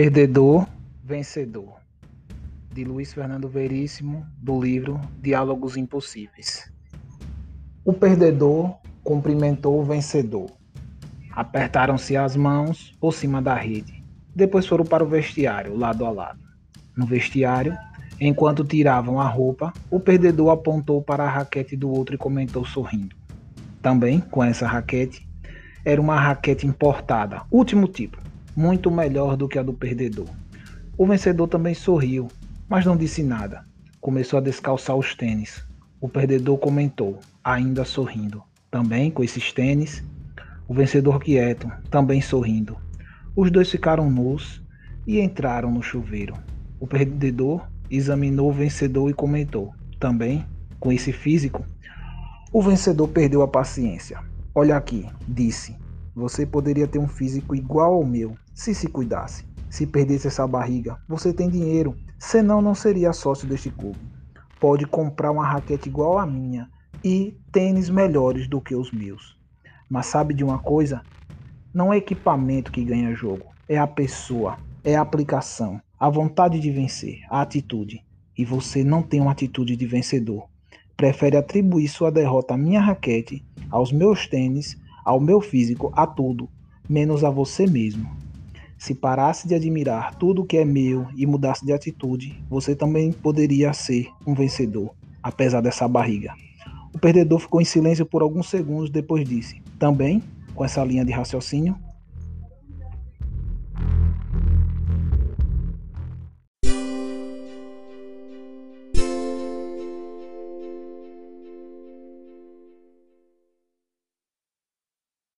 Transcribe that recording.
Perdedor, Vencedor, de Luiz Fernando Veríssimo, do livro Diálogos Impossíveis. O perdedor cumprimentou o vencedor. Apertaram-se as mãos por cima da rede. Depois foram para o vestiário, lado a lado. No vestiário, enquanto tiravam a roupa, o perdedor apontou para a raquete do outro e comentou sorrindo. Também, com essa raquete, era uma raquete importada, último tipo muito melhor do que a do perdedor. O vencedor também sorriu, mas não disse nada. Começou a descalçar os tênis. O perdedor comentou, ainda sorrindo. Também com esses tênis. O vencedor quieto, também sorrindo. Os dois ficaram nus e entraram no chuveiro. O perdedor examinou o vencedor e comentou, também com esse físico. O vencedor perdeu a paciência. Olha aqui, disse. Você poderia ter um físico igual ao meu, se se cuidasse. Se perdesse essa barriga, você tem dinheiro, senão não seria sócio deste clube. Pode comprar uma raquete igual à minha e tênis melhores do que os meus. Mas sabe de uma coisa? Não é equipamento que ganha jogo, é a pessoa, é a aplicação, a vontade de vencer, a atitude. E você não tem uma atitude de vencedor. Prefere atribuir sua derrota à minha raquete, aos meus tênis, ao meu físico, a tudo, menos a você mesmo. Se parasse de admirar tudo que é meu e mudasse de atitude, você também poderia ser um vencedor, apesar dessa barriga. O perdedor ficou em silêncio por alguns segundos, depois disse: Também, com essa linha de raciocínio,